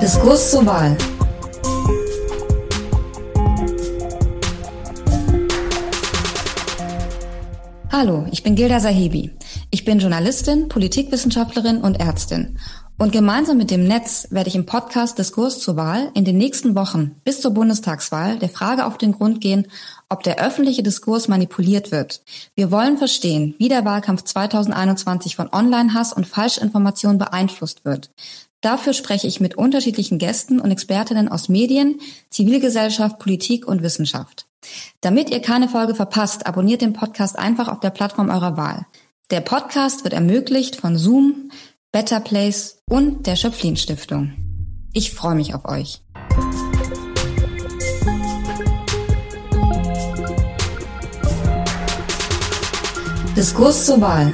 Diskurs zur Wahl. Hallo, ich bin Gilda Sahibi. Ich bin Journalistin, Politikwissenschaftlerin und Ärztin. Und gemeinsam mit dem Netz werde ich im Podcast Diskurs zur Wahl in den nächsten Wochen bis zur Bundestagswahl der Frage auf den Grund gehen, ob der öffentliche Diskurs manipuliert wird. Wir wollen verstehen, wie der Wahlkampf 2021 von Online-Hass und Falschinformation beeinflusst wird. Dafür spreche ich mit unterschiedlichen Gästen und Expertinnen aus Medien, Zivilgesellschaft, Politik und Wissenschaft. Damit ihr keine Folge verpasst, abonniert den Podcast einfach auf der Plattform eurer Wahl. Der Podcast wird ermöglicht von Zoom, Better Place und der Schöpflin Stiftung. Ich freue mich auf euch. Diskurs zur Wahl.